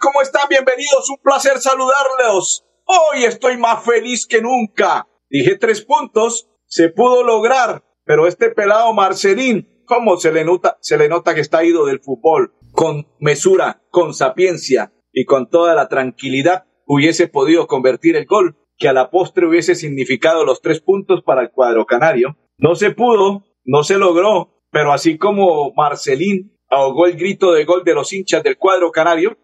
¿Cómo están? Bienvenidos, un placer saludarlos. Hoy estoy más feliz que nunca. Dije tres puntos, se pudo lograr, pero este pelado Marcelín, ¿cómo se le nota, se le nota que está ido del fútbol? Con mesura, con sapiencia y con toda la tranquilidad hubiese podido convertir el gol que a la postre hubiese significado los tres puntos para el cuadro canario. No se pudo, no se logró, pero así como Marcelín ahogó el grito de gol de los hinchas del cuadro canario,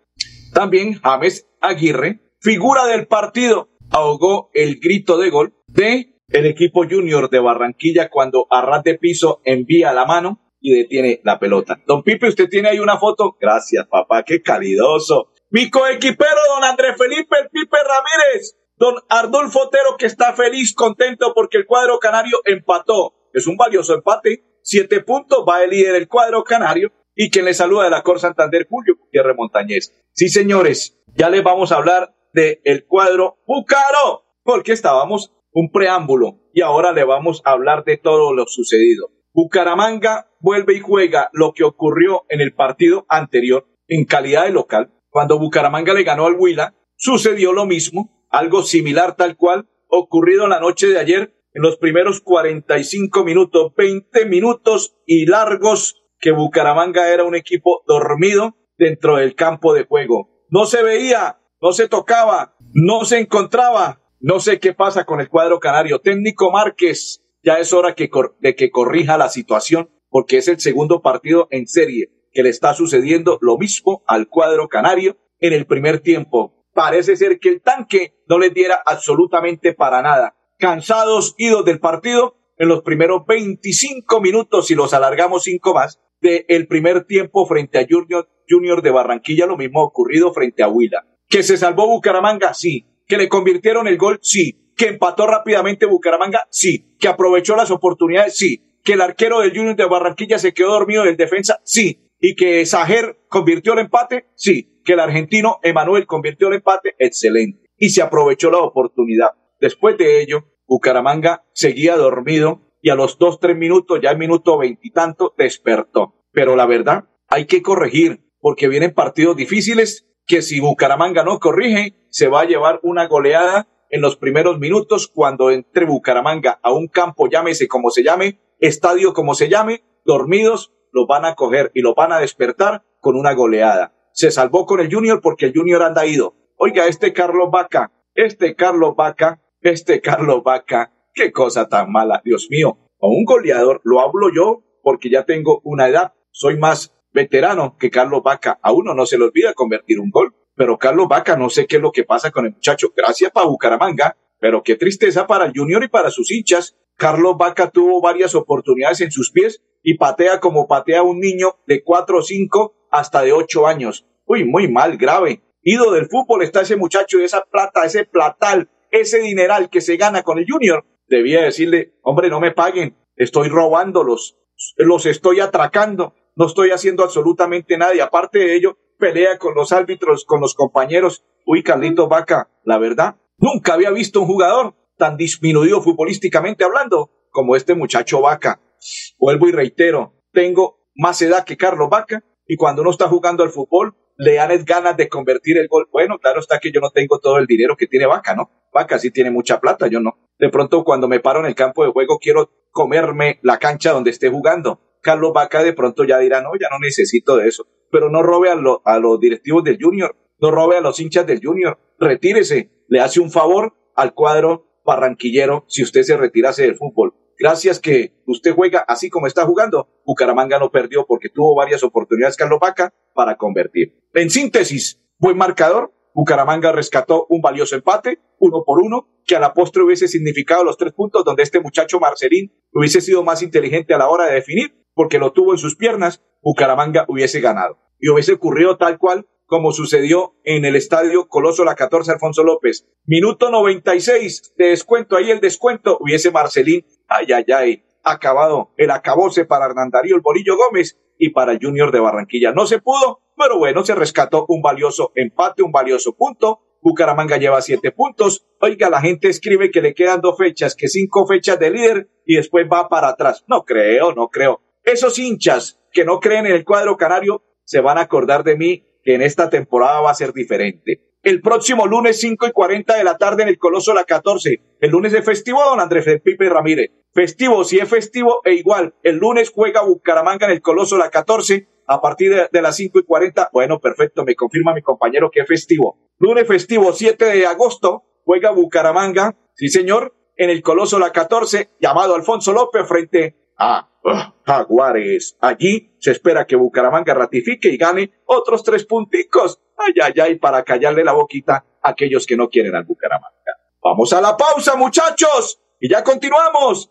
también James Aguirre, figura del partido, ahogó el grito de gol de el equipo junior de Barranquilla cuando a de piso envía la mano y detiene la pelota. Don Pipe, usted tiene ahí una foto. Gracias, papá, qué calidoso. Mi coequipero, don Andrés Felipe el Pipe Ramírez. Don Ardolfo Otero, que está feliz, contento porque el cuadro canario empató. Es un valioso empate. Siete puntos, va el líder del cuadro canario. Y quien le saluda de la Cor Santander, Julio Gutiérrez Montañez. Sí, señores, ya les vamos a hablar del el cuadro Bucaro, porque estábamos un preámbulo y ahora le vamos a hablar de todo lo sucedido. Bucaramanga vuelve y juega lo que ocurrió en el partido anterior en calidad de local. Cuando Bucaramanga le ganó al Huila, sucedió lo mismo, algo similar tal cual ocurrido la noche de ayer en los primeros 45 minutos, 20 minutos y largos que Bucaramanga era un equipo dormido dentro del campo de juego. No se veía, no se tocaba, no se encontraba, no sé qué pasa con el cuadro canario. Técnico Márquez, ya es hora que de que corrija la situación, porque es el segundo partido en serie que le está sucediendo lo mismo al cuadro canario en el primer tiempo. Parece ser que el tanque no les diera absolutamente para nada. Cansados, idos del partido, en los primeros 25 minutos, si los alargamos cinco más, del el primer tiempo frente a Junior, Junior de Barranquilla, lo mismo ocurrido frente a Huila. ¿Que se salvó Bucaramanga? Sí. Que le convirtieron el gol, sí, que empató rápidamente Bucaramanga, sí, que aprovechó las oportunidades, sí, que el arquero del Junior de Barranquilla se quedó dormido del defensa, sí, y que Sajer convirtió el empate, sí, que el argentino Emanuel convirtió el empate, excelente, y se aprovechó la oportunidad. Después de ello, Bucaramanga seguía dormido y a los dos, tres minutos, ya el minuto veintitanto, despertó. Pero la verdad, hay que corregir, porque vienen partidos difíciles que si Bucaramanga no corrige, se va a llevar una goleada en los primeros minutos cuando entre Bucaramanga a un campo, llámese como se llame, estadio como se llame, dormidos, lo van a coger y lo van a despertar con una goleada. Se salvó con el Junior porque el Junior anda ido. Oiga, este Carlos Vaca, este Carlos Vaca, este Carlos Vaca, qué cosa tan mala, Dios mío. A un goleador lo hablo yo porque ya tengo una edad, soy más veterano que Carlos Vaca. A uno no se le olvida convertir un gol, pero Carlos Vaca no sé qué es lo que pasa con el muchacho. Gracias para Bucaramanga, pero qué tristeza para el Junior y para sus hinchas. Carlos Vaca tuvo varias oportunidades en sus pies y patea como patea un niño de cuatro o cinco hasta de ocho años. Uy, muy mal, grave. Ido del fútbol está ese muchacho y esa plata, ese platal, ese dineral que se gana con el Junior. Debía decirle, hombre, no me paguen, estoy robándolos, los estoy atracando no estoy haciendo absolutamente nada y aparte de ello, pelea con los árbitros, con los compañeros. Uy, Carlito Vaca, la verdad, nunca había visto un jugador tan disminuido futbolísticamente hablando como este muchacho Vaca. Vuelvo y reitero, tengo más edad que Carlos Vaca y cuando uno está jugando al fútbol, le dan ganas de convertir el gol. Bueno, claro está que yo no tengo todo el dinero que tiene Vaca, ¿no? Vaca sí tiene mucha plata, yo no. De pronto cuando me paro en el campo de juego quiero comerme la cancha donde esté jugando Carlos Vaca de pronto ya dirá, no, ya no necesito de eso. Pero no robe a, los directivos del Junior, no robe a los hinchas del Junior, retírese, le hace un favor al cuadro barranquillero si usted se retirase del fútbol. Gracias que usted juega así como está jugando. Bucaramanga no perdió porque tuvo varias oportunidades Carlos Vaca para convertir. En síntesis, buen marcador. Bucaramanga rescató un valioso empate, uno por uno, que a la postre hubiese significado los tres puntos donde este muchacho Marcelín hubiese sido más inteligente a la hora de definir porque lo tuvo en sus piernas, Bucaramanga hubiese ganado. Y hubiese ocurrido tal cual como sucedió en el estadio Coloso La 14 Alfonso López. Minuto 96 de descuento, ahí el descuento, hubiese Marcelín, ay, ay, ay, acabado el acabose para Hernán Darío el Borillo Gómez y para Junior de Barranquilla. No se pudo, pero bueno, se rescató un valioso empate, un valioso punto. Bucaramanga lleva siete puntos. Oiga, la gente escribe que le quedan dos fechas, que cinco fechas de líder y después va para atrás. No creo, no creo. Esos hinchas que no creen en el cuadro canario se van a acordar de mí que en esta temporada va a ser diferente. El próximo lunes 5 y 40 de la tarde en el Coloso La 14. El lunes de festivo, don Andrés Pipe Ramírez. Festivo, si es festivo e igual. El lunes juega Bucaramanga en el Coloso La 14 a partir de, las 5 y 40. Bueno, perfecto, me confirma mi compañero que es festivo. Lunes festivo 7 de agosto juega Bucaramanga, sí señor, en el Coloso La 14, llamado Alfonso López frente a Jaguares. Allí se espera que Bucaramanga ratifique y gane otros tres punticos. Ay, ay, ay, para callarle la boquita a aquellos que no quieren al Bucaramanga. Vamos a la pausa, muchachos, y ya continuamos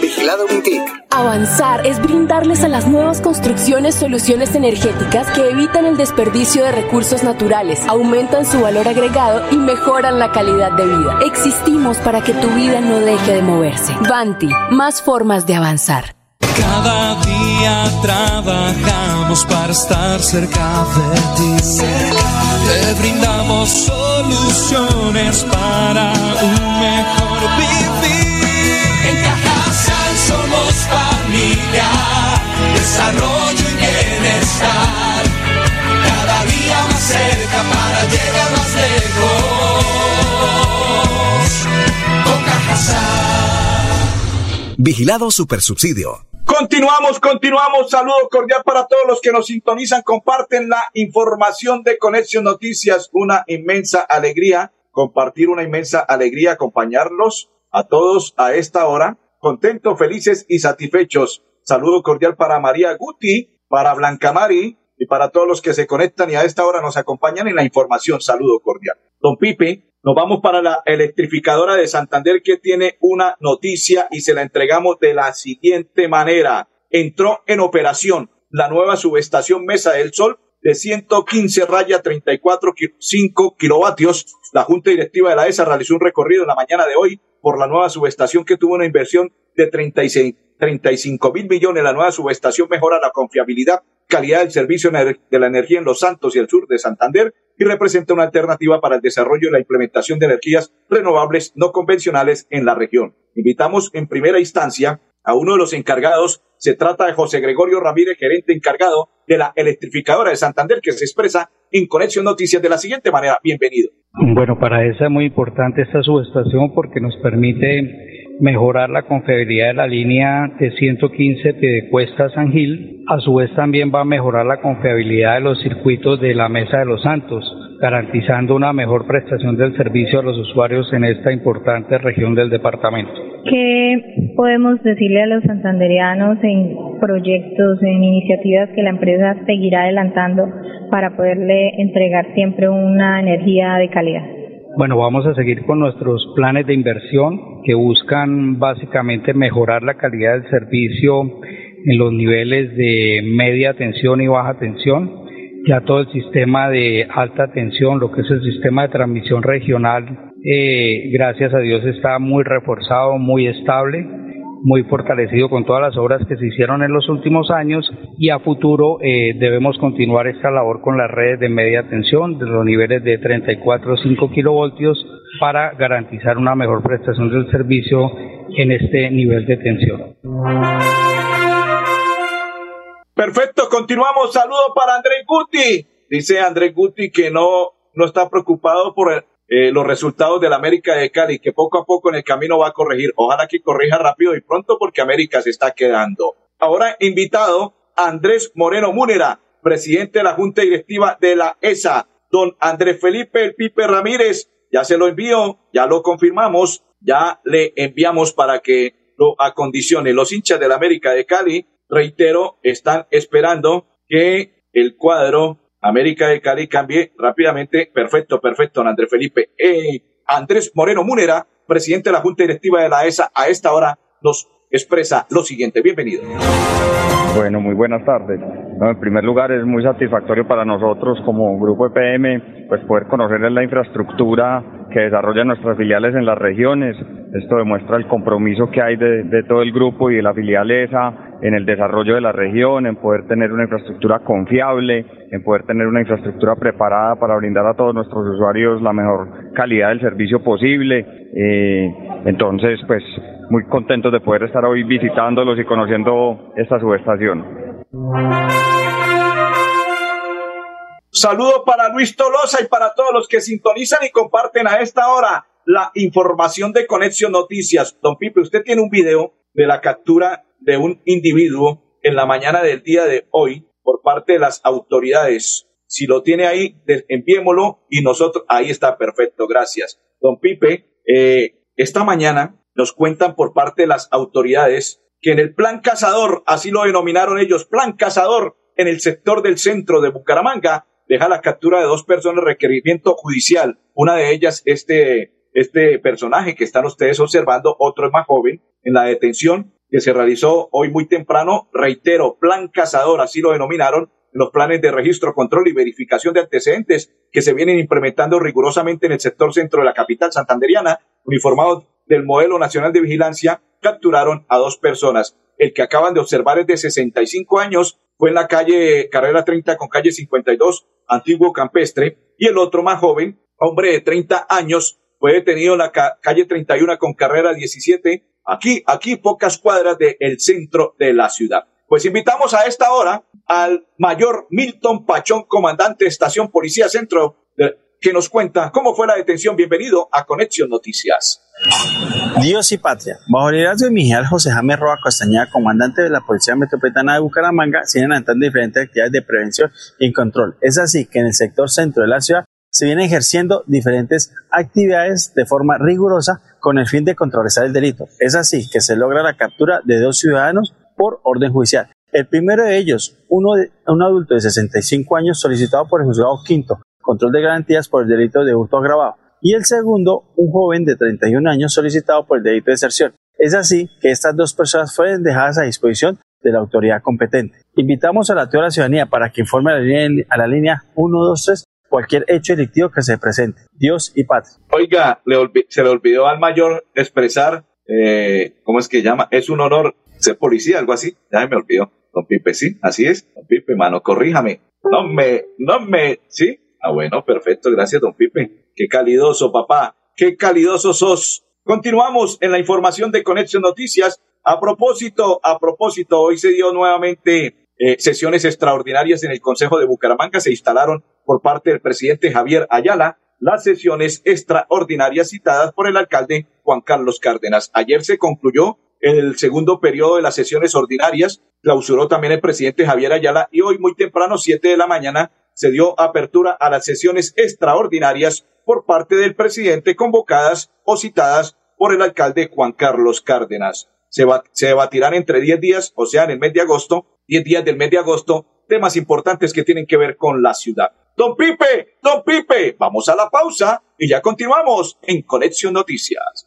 Vigilado Mintic. Avanzar es brindarles a las nuevas construcciones soluciones energéticas que evitan el desperdicio de recursos naturales, aumentan su valor agregado y mejoran la calidad de vida. Existimos para que tu vida no deje de moverse. Vanti, más formas de avanzar. Cada día trabajamos para estar cerca de ti. Te brindamos soluciones para un mejor vivir. Familia, desarrollo y bienestar. Cada día más cerca para llegar más lejos. Con. Vigilado Supersubsidio. Continuamos, continuamos. Saludo cordial para todos los que nos sintonizan. Comparten la información de Conexión Noticias. Una inmensa alegría compartir, una inmensa alegría acompañarlos a todos a esta hora. Contentos, felices y satisfechos. Saludo cordial para María Guti, para Blanca Mari y para todos los que se conectan y a esta hora nos acompañan en la información. Saludo cordial. Don Pipe, nos vamos para la electrificadora de Santander que tiene una noticia y se la entregamos de la siguiente manera. Entró en operación la nueva subestación Mesa del Sol de 115 raya 34,5 kilovatios. La Junta Directiva de la ESA realizó un recorrido en la mañana de hoy por la nueva subestación que tuvo una inversión de 36, 35 mil millones. La nueva subestación mejora la confiabilidad, calidad del servicio de la energía en Los Santos y el sur de Santander y representa una alternativa para el desarrollo y la implementación de energías renovables no convencionales en la región. Invitamos en primera instancia a uno de los encargados. Se trata de José Gregorio Ramírez, gerente encargado de la electrificadora de Santander, que se expresa en Conexión Noticias de la siguiente manera. Bienvenido. Bueno, para esa es muy importante esta subestación porque nos permite mejorar la confiabilidad de la línea de 115 Piedecuesta San Gil. A su vez también va a mejorar la confiabilidad de los circuitos de la Mesa de los Santos. Garantizando una mejor prestación del servicio a los usuarios en esta importante región del departamento. ¿Qué podemos decirle a los santanderianos en proyectos, en iniciativas que la empresa seguirá adelantando para poderle entregar siempre una energía de calidad? Bueno, vamos a seguir con nuestros planes de inversión que buscan básicamente mejorar la calidad del servicio en los niveles de media tensión y baja tensión. Ya todo el sistema de alta tensión, lo que es el sistema de transmisión regional, eh, gracias a Dios está muy reforzado, muy estable, muy fortalecido con todas las obras que se hicieron en los últimos años y a futuro eh, debemos continuar esta labor con las redes de media tensión de los niveles de 34 5 kilovoltios para garantizar una mejor prestación del servicio en este nivel de tensión. Perfecto, continuamos. Saludo para Andrés Guti. Dice Andrés Guti que no, no está preocupado por eh, los resultados del América de Cali, que poco a poco en el camino va a corregir. Ojalá que corrija rápido y pronto porque América se está quedando. Ahora invitado Andrés Moreno Múnera, presidente de la Junta Directiva de la ESA. Don Andrés Felipe El Pipe Ramírez, ya se lo envió, ya lo confirmamos, ya le enviamos para que lo acondicione. Los hinchas del América de Cali reitero, están esperando que el cuadro América de Cali cambie rápidamente. Perfecto, perfecto, Andrés Felipe. Eh, Andrés Moreno Munera, presidente de la Junta Directiva de la ESA, a esta hora nos expresa lo siguiente. Bienvenido. Bueno, muy buenas tardes. en primer lugar, es muy satisfactorio para nosotros como grupo EPM pues poder conocer la infraestructura que desarrollan nuestras filiales en las regiones. Esto demuestra el compromiso que hay de, todo el grupo y de la filial ESA en el desarrollo de la región, en poder tener una infraestructura confiable, en poder tener una infraestructura preparada para brindar a todos nuestros usuarios la mejor calidad del servicio posible. Eh, entonces, pues muy contentos de poder estar hoy visitándolos y conociendo esta subestación. Saludo para Luis Tolosa y para todos los que sintonizan y comparten a esta hora la información de Conexión Noticias. Don Pipe, usted tiene un video de la captura de un individuo en la mañana del día de hoy por parte de las autoridades. Si lo tiene ahí, enviémoslo y nosotros, ahí está, perfecto, gracias. Don Pipe, eh, esta mañana nos cuentan por parte de las autoridades que en el plan cazador, así lo denominaron ellos, plan cazador, en el sector del centro de Bucaramanga, deja la captura de dos personas requerimiento judicial. Una de ellas, este, este personaje que están ustedes observando, otro es más joven, en la detención que se realizó hoy muy temprano, reitero, plan cazador, así lo denominaron, los planes de registro, control y verificación de antecedentes que se vienen implementando rigurosamente en el sector centro de la capital santanderiana, uniformados del modelo nacional de vigilancia, capturaron a dos personas. El que acaban de observar es de 65 años, fue en la calle Carrera 30 con calle 52, antiguo campestre, y el otro más joven, hombre de 30 años, fue detenido en la calle 31 con carrera 17, aquí, aquí pocas cuadras del centro de la ciudad. Pues invitamos a esta hora al mayor Milton Pachón, comandante de Estación Policía Centro, que nos cuenta cómo fue la detención. Bienvenido a Conexión Noticias. Dios y patria. Bajo el liderazgo de mi general José James Roa Castañeda, comandante de la Policía Metropolitana de Bucaramanga, siguen adelantando diferentes actividades de prevención y control. Es así que en el sector centro de la ciudad se vienen ejerciendo diferentes actividades de forma rigurosa con el fin de contrarrestar el delito. Es así que se logra la captura de dos ciudadanos por orden judicial. El primero de ellos, uno de, un adulto de 65 años solicitado por el juzgado quinto, control de garantías por el delito de hurto agravado. Y el segundo, un joven de 31 años solicitado por el delito de deserción. Es así que estas dos personas fueron dejadas a disposición de la autoridad competente. Invitamos a la la ciudadanía para que informe a la línea, a la línea 123 cualquier hecho delictivo que se presente. Dios y patria. Oiga, se le olvidó al mayor expresar, eh, ¿cómo es que llama? Es un honor ser policía, algo así. Ya me olvidó. Don Pipe, sí, así es. Don Pipe, mano, corríjame. No me, no me, sí. Ah, bueno, perfecto, gracias, don Pipe. Qué calidoso, papá. Qué calidoso sos. Continuamos en la información de Conexión Noticias. A propósito, a propósito, hoy se dio nuevamente eh, sesiones extraordinarias en el Consejo de Bucaramanga. Se instalaron por parte del presidente Javier Ayala las sesiones extraordinarias citadas por el alcalde Juan Carlos Cárdenas. Ayer se concluyó el segundo periodo de las sesiones ordinarias, clausuró también el presidente Javier Ayala y hoy muy temprano, siete de la mañana, se dio apertura a las sesiones extraordinarias por parte del presidente convocadas o citadas por el alcalde Juan Carlos Cárdenas. Se, debatirán entre 10 días, o sea, en el mes de agosto, 10 días del mes de agosto, temas importantes que tienen que ver con la ciudad. Don Pipe, don Pipe, vamos a la pausa y ya continuamos en Conexión Noticias.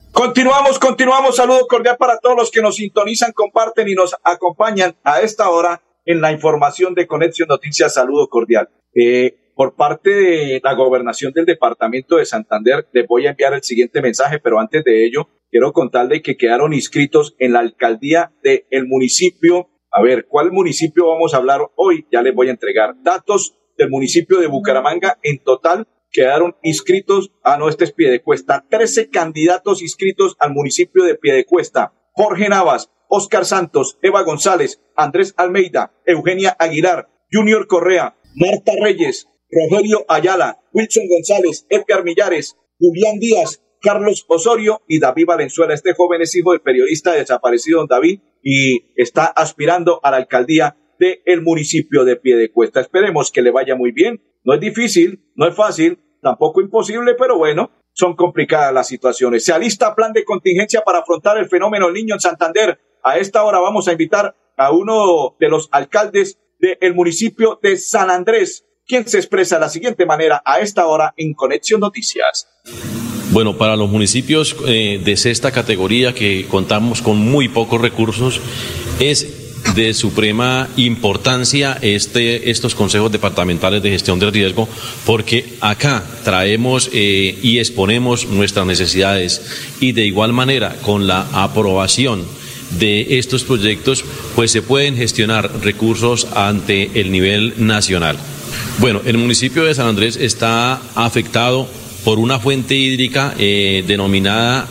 Continuamos, continuamos. Saludo cordial para todos los que nos sintonizan, comparten y nos acompañan a esta hora en la información de Conexión Noticias. Saludo cordial. Eh, por parte de la gobernación del departamento de Santander, les voy a enviar el siguiente mensaje, pero antes de ello, quiero contarle que quedaron inscritos en la alcaldía del el municipio. A ver, ¿cuál municipio vamos a hablar hoy? Ya les voy a entregar datos del municipio de Bucaramanga. En total, quedaron inscritos, ah, no, este es Piedecuesta, 13 candidatos inscritos al municipio de Piedecuesta. Jorge Navas, Oscar Santos, Eva González, Andrés Almeida, Eugenia Aguilar, Junior Correa, Marta Reyes, Rogelio Ayala, Wilson González, Edgar Millares, Julián Díaz, Carlos Osorio y David Valenzuela. Este joven es hijo del periodista desaparecido don David y está aspirando a la alcaldía del municipio de Piedecuesta. Esperemos que le vaya muy bien. No es difícil, no es fácil, tampoco imposible, pero bueno, son complicadas las situaciones. Se alista plan de contingencia para afrontar el fenómeno del niño en Santander. A esta hora vamos a invitar a uno de los alcaldes del municipio de San Andrés, quien se expresa de la siguiente manera a esta hora en Conexión Noticias. Bueno, para los municipios eh, de sexta categoría que contamos con muy pocos recursos, es de suprema importancia este, estos consejos departamentales de gestión del riesgo, porque acá traemos eh, y exponemos nuestras necesidades y de igual manera con la aprobación de estos proyectos, pues se pueden gestionar recursos ante el nivel nacional. Bueno, el municipio de San Andrés está afectado por una fuente hídrica eh, denominada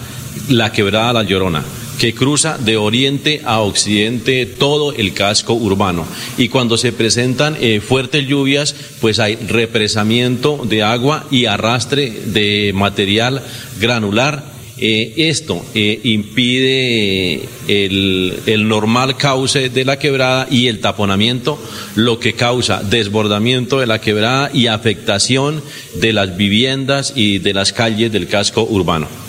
la quebrada La Llorona que cruza de oriente a occidente todo el casco urbano. Y cuando se presentan eh, fuertes lluvias, pues hay represamiento de agua y arrastre de material granular. Eh, esto eh, impide el, el, normal cauce de la quebrada y el taponamiento, lo que causa desbordamiento de la quebrada y afectación de las viviendas y de las calles del casco urbano.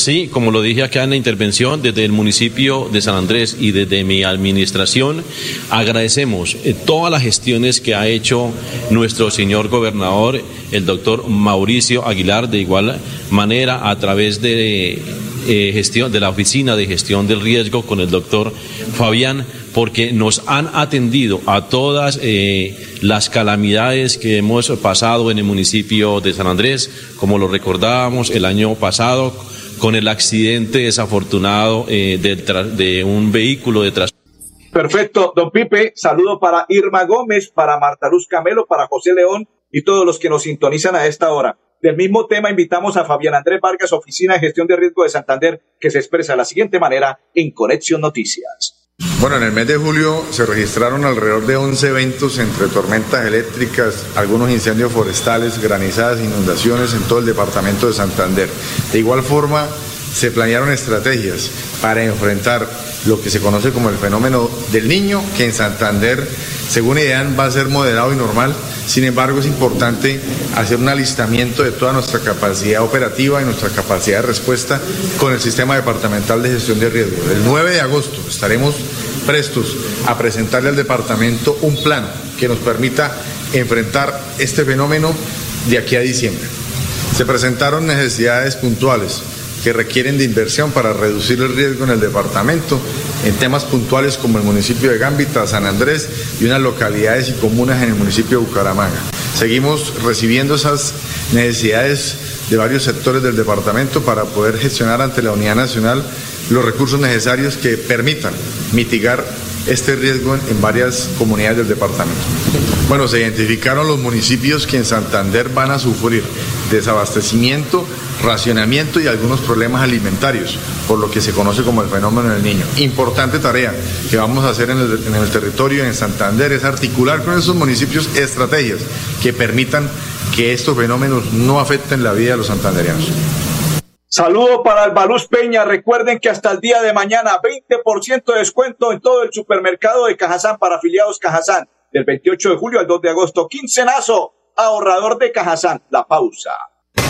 Sí, como lo dije acá en la intervención, desde el municipio de San Andrés y desde mi administración, agradecemos eh, todas las gestiones que ha hecho nuestro señor gobernador, el doctor Mauricio Aguilar, de igual manera a través de eh, gestión de la oficina de gestión del riesgo con el doctor Fabián porque nos han atendido a todas eh, las calamidades que hemos pasado en el municipio de San Andrés, como lo recordábamos el año pasado con el accidente desafortunado eh, de, de, un vehículo de transporte. Perfecto, don Pipe, saludo para Irma Gómez, para Marta Luz Camelo, para José León y todos los que nos sintonizan a esta hora. Del mismo tema invitamos a Fabián Andrés Vargas, Oficina de Gestión de Riesgo de Santander, que se expresa de la siguiente manera en Conexión Noticias. Bueno, en el mes de julio se registraron alrededor de 11 eventos entre tormentas eléctricas, algunos incendios forestales, granizadas, inundaciones en todo el departamento de Santander. De igual forma, se planearon estrategias para enfrentar lo que se conoce como el fenómeno del niño, que en Santander, según IDEAN, va a ser moderado y normal. Sin embargo, es importante hacer un alistamiento de toda nuestra capacidad operativa y nuestra capacidad de respuesta con el Sistema Departamental de Gestión de Riesgo. El 9 de agosto estaremos prestos a presentarle al departamento un plan que nos permita enfrentar este fenómeno de aquí a diciembre. Se presentaron necesidades puntuales que requieren de inversión para reducir el riesgo en el departamento, en temas puntuales como el municipio de Gambita, San Andrés y unas localidades y comunas en el municipio de Bucaramanga. Seguimos recibiendo esas necesidades de varios sectores del departamento para poder gestionar ante la Unidad Nacional los recursos necesarios que permitan mitigar este riesgo en varias comunidades del departamento. Bueno, se identificaron los municipios que en Santander van a sufrir desabastecimiento, racionamiento y algunos problemas alimentarios, por lo que se conoce como el fenómeno del niño. Importante tarea que vamos a hacer en el, territorio en Santander es articular con esos municipios estrategias que permitan que estos fenómenos no afecten la vida de los santanderianos. Saludo para Albaluz Peña. Recuerden que hasta el día de mañana 20% de descuento en todo el supermercado de Cajazán para afiliados Cajazán. Del 28 de julio al 2 de agosto. Quincenazo. Ahorrador de Cajazán. La pausa.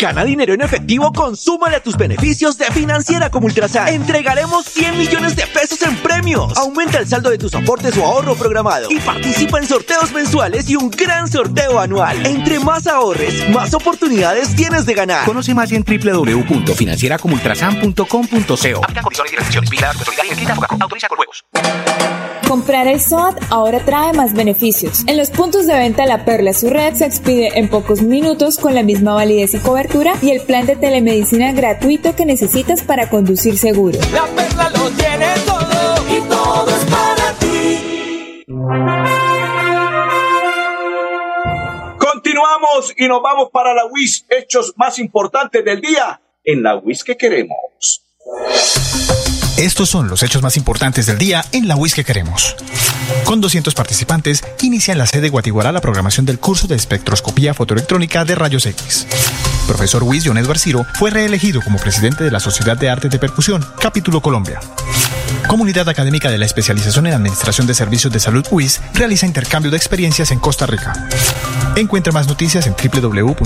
Gana dinero en efectivo, consúmale a tus beneficios de Financiera como Ultrasan. Entregaremos 100 millones de pesos en premios. Aumenta el saldo de tus aportes o ahorro programado y participa en sorteos mensuales y un gran sorteo anual. Entre más ahorres, más oportunidades tienes de ganar. Conoce más en www.financieracomultrasan.com.co. Aplican condiciones y restricciones. Vigilada Escrita Autoriza con juegos. Comprar el SOAT ahora trae más beneficios. En los puntos de venta La Perla su red se expide en pocos minutos con la misma validez y cobertura y el plan de telemedicina gratuito que necesitas para conducir seguro. La perla lo tiene todo y todo es para ti. Continuamos y nos vamos para la WIS, hechos más importantes del día en la WIS que queremos. Estos son los hechos más importantes del día en la WIS que queremos. Con 200 participantes, inicia en la sede de Guatiguará la programación del curso de espectroscopía fotoelectrónica de rayos X. Profesor Luis John Edward Ciro fue reelegido como presidente de la Sociedad de Artes de Percusión, Capítulo Colombia. Comunidad Académica de la Especialización en Administración de Servicios de Salud UIS realiza intercambio de experiencias en Costa Rica. Encuentra más noticias en www.wis.edu.co.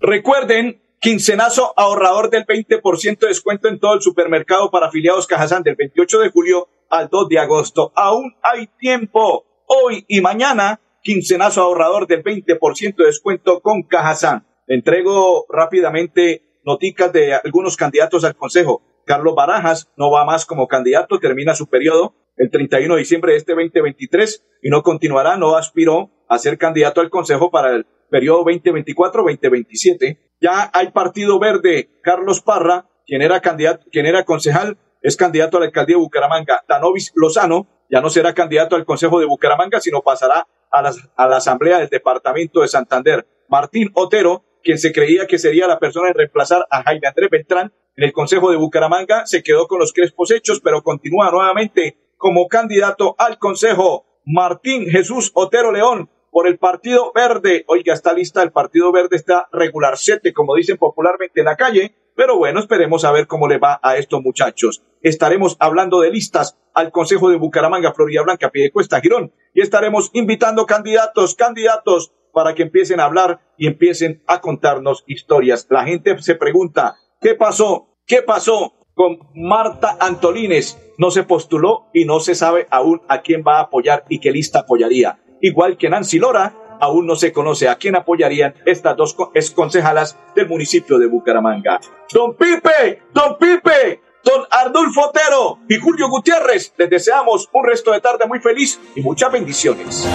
Recuerden, quincenazo ahorrador del 20% de descuento en todo el supermercado para afiliados Cajazán del 28 de julio al 2 de agosto. Aún hay tiempo. Hoy y mañana, quincenazo ahorrador del 20% de descuento con Cajazán. Entrego rápidamente noticas de algunos candidatos al Consejo. Carlos Barajas no va más como candidato, termina su periodo el 31 de diciembre de este 2023 y no continuará, no aspiró a ser candidato al Consejo para el periodo 2024-2027. Ya hay Partido Verde, Carlos Parra, quien era candidato, quien era concejal, es candidato a la alcaldía de Bucaramanga. Danovis Lozano ya no será candidato al Consejo de Bucaramanga, sino pasará a la, a la Asamblea del Departamento de Santander. Martín Otero, quien se creía que sería la persona en reemplazar a Jaime Andrés Beltrán en el Consejo de Bucaramanga, se quedó con los crespos hechos, pero continúa nuevamente como candidato al Consejo. Martín Jesús Otero León por el Partido Verde. Oiga, esta lista del Partido Verde está regularcete, como dicen popularmente en la calle. Pero bueno, esperemos a ver cómo le va a estos muchachos. Estaremos hablando de listas al Consejo de Bucaramanga, Florida Blanca, Piedecuesta, Girón. Y estaremos invitando candidatos, candidatos, para que empiecen a hablar y empiecen a contarnos historias. La gente se pregunta, ¿qué pasó? ¿Qué pasó con Marta Antolines? No se postuló y no se sabe aún a quién va a apoyar y qué lista apoyaría. Igual que Nancy Lora, aún no se conoce a quién apoyarían estas dos concejalas del municipio de Bucaramanga. Don Pipe, don Pipe, don Ardulfo Otero y Julio Gutiérrez, les deseamos un resto de tarde muy feliz y muchas bendiciones.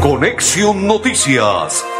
Conexión Noticias